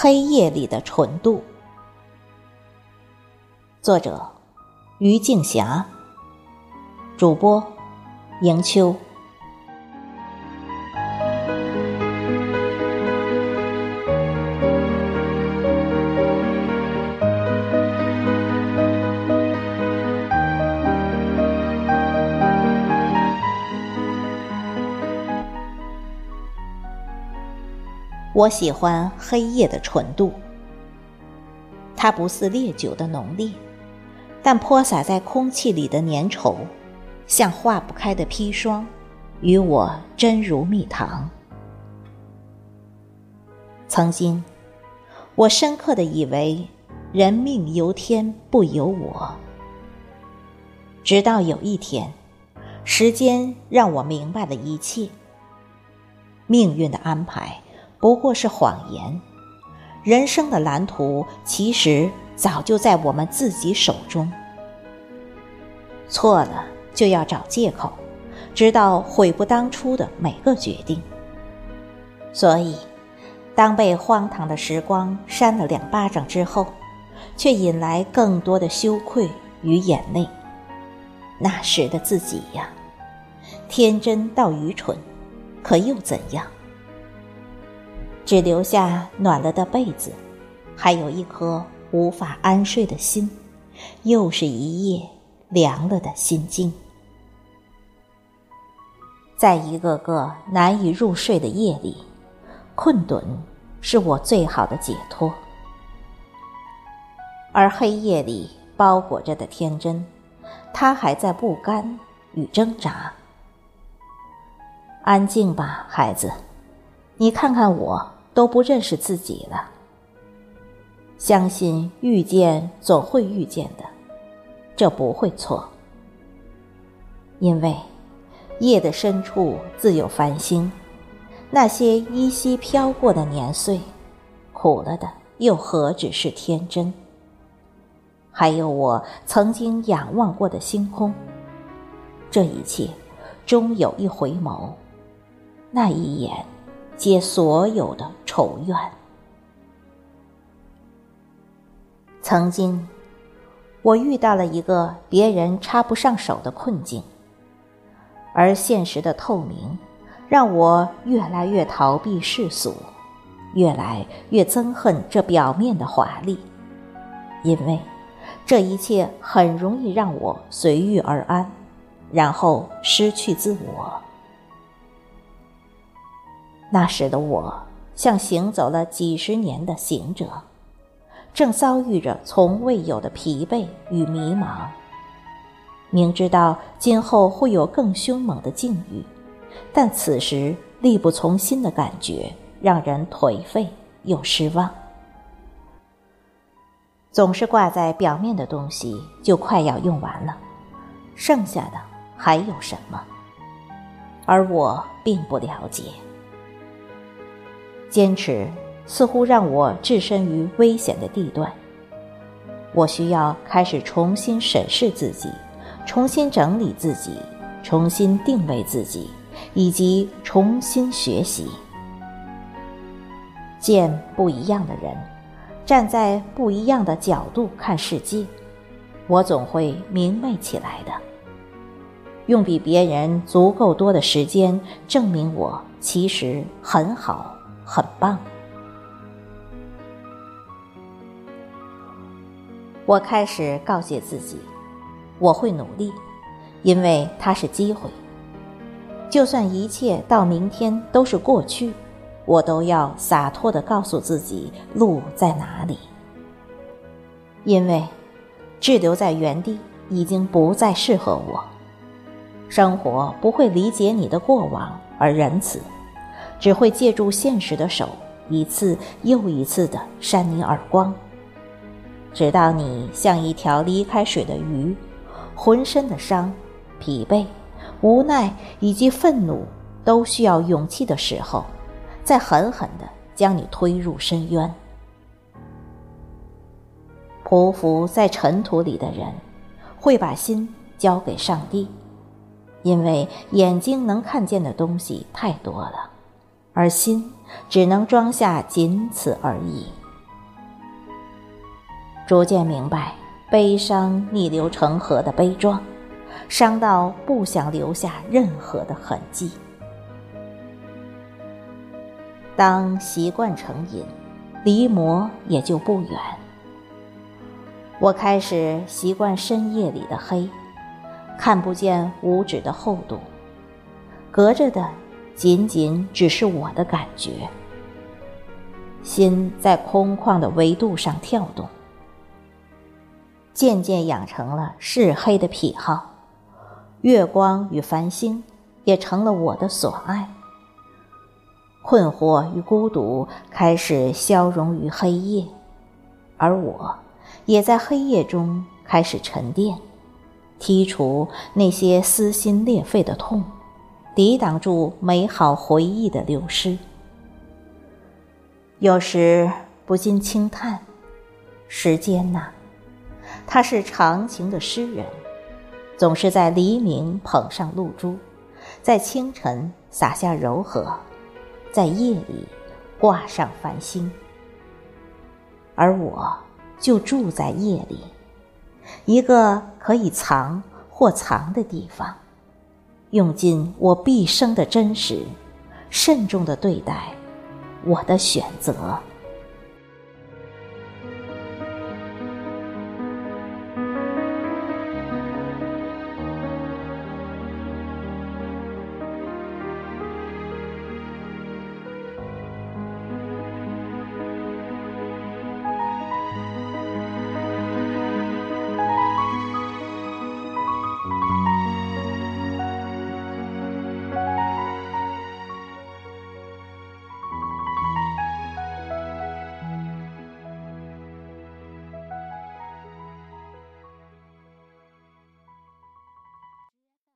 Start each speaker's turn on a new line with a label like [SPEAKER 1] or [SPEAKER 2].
[SPEAKER 1] 黑夜里的纯度。作者：于静霞。主播：迎秋。我喜欢黑夜的纯度，它不似烈酒的浓烈，但泼洒在空气里的粘稠，像化不开的砒霜，与我真如蜜糖。曾经，我深刻的以为人命由天不由我，直到有一天，时间让我明白了一切，命运的安排。不过是谎言，人生的蓝图其实早就在我们自己手中。错了就要找借口，直到悔不当初的每个决定。所以，当被荒唐的时光扇了两巴掌之后，却引来更多的羞愧与眼泪。那时的自己呀，天真到愚蠢，可又怎样？只留下暖了的被子，还有一颗无法安睡的心，又是一夜凉了的心境。在一个个难以入睡的夜里，困顿是我最好的解脱。而黑夜里包裹着的天真，它还在不甘与挣扎。安静吧，孩子，你看看我。都不认识自己了。相信遇见总会遇见的，这不会错。因为夜的深处自有繁星，那些依稀飘过的年岁，苦了的又何止是天真？还有我曾经仰望过的星空，这一切终有一回眸，那一眼。皆所有的仇怨。曾经，我遇到了一个别人插不上手的困境，而现实的透明，让我越来越逃避世俗，越来越憎恨这表面的华丽，因为这一切很容易让我随遇而安，然后失去自我。那时的我，像行走了几十年的行者，正遭遇着从未有的疲惫与迷茫。明知道今后会有更凶猛的境遇，但此时力不从心的感觉，让人颓废又失望。总是挂在表面的东西，就快要用完了，剩下的还有什么？而我并不了解。坚持似乎让我置身于危险的地段。我需要开始重新审视自己，重新整理自己，重新定位自己，以及重新学习。见不一样的人，站在不一样的角度看世界，我总会明媚起来的。用比别人足够多的时间证明我其实很好。很棒，我开始告诫自己，我会努力，因为它是机会。就算一切到明天都是过去，我都要洒脱的告诉自己路在哪里。因为滞留在原地已经不再适合我，生活不会理解你的过往而仁慈。只会借助现实的手，一次又一次的扇你耳光，直到你像一条离开水的鱼，浑身的伤、疲惫、无奈以及愤怒都需要勇气的时候，再狠狠的将你推入深渊。匍匐在尘土里的人，会把心交给上帝，因为眼睛能看见的东西太多了。而心只能装下仅此而已。逐渐明白悲伤逆流成河的悲壮，伤到不想留下任何的痕迹。当习惯成瘾，离魔也就不远。我开始习惯深夜里的黑，看不见五指的厚度，隔着的仅仅只是我的感觉。心在空旷的维度上跳动，渐渐养成了嗜黑的癖好，月光与繁星也成了我的所爱。困惑与孤独开始消融于黑夜，而我。也在黑夜中开始沉淀，剔除那些撕心裂肺的痛，抵挡住美好回忆的流失。有时不禁轻叹：时间呐，他是长情的诗人，总是在黎明捧上露珠，在清晨洒下柔和，在夜里挂上繁星，而我。就住在夜里，一个可以藏或藏的地方，用尽我毕生的真实，慎重的对待我的选择。